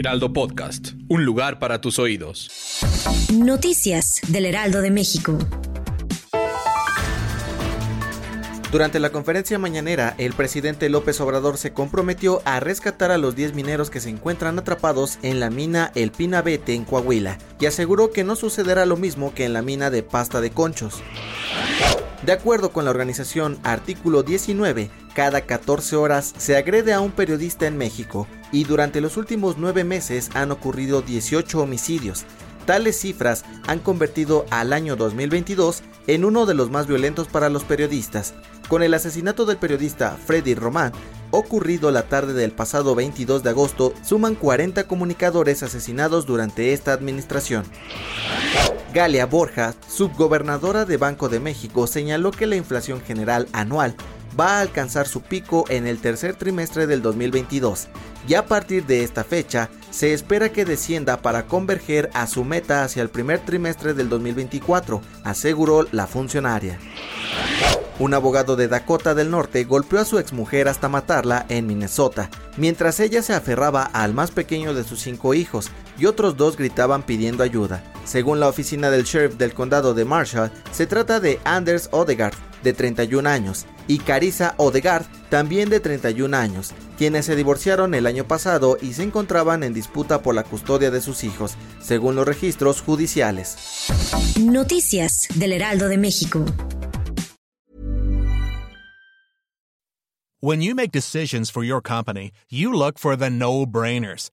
Heraldo Podcast, un lugar para tus oídos. Noticias del Heraldo de México. Durante la conferencia mañanera, el presidente López Obrador se comprometió a rescatar a los 10 mineros que se encuentran atrapados en la mina El Pinabete en Coahuila y aseguró que no sucederá lo mismo que en la mina de pasta de conchos. De acuerdo con la organización Artículo 19, cada 14 horas se agrede a un periodista en México y durante los últimos nueve meses han ocurrido 18 homicidios. Tales cifras han convertido al año 2022 en uno de los más violentos para los periodistas, con el asesinato del periodista Freddy Román, ocurrido la tarde del pasado 22 de agosto, suman 40 comunicadores asesinados durante esta administración. Galia Borja, subgobernadora de Banco de México, señaló que la inflación general anual va a alcanzar su pico en el tercer trimestre del 2022 y a partir de esta fecha se espera que descienda para converger a su meta hacia el primer trimestre del 2024, aseguró la funcionaria. Un abogado de Dakota del Norte golpeó a su exmujer hasta matarla en Minnesota, mientras ella se aferraba al más pequeño de sus cinco hijos y otros dos gritaban pidiendo ayuda. Según la oficina del sheriff del condado de Marshall, se trata de Anders Odegaard, de 31 años, y Carissa Odegaard, también de 31 años, quienes se divorciaron el año pasado y se encontraban en disputa por la custodia de sus hijos, según los registros judiciales. Noticias del Heraldo de México. When you make decisions for your company, you look for the no-brainers.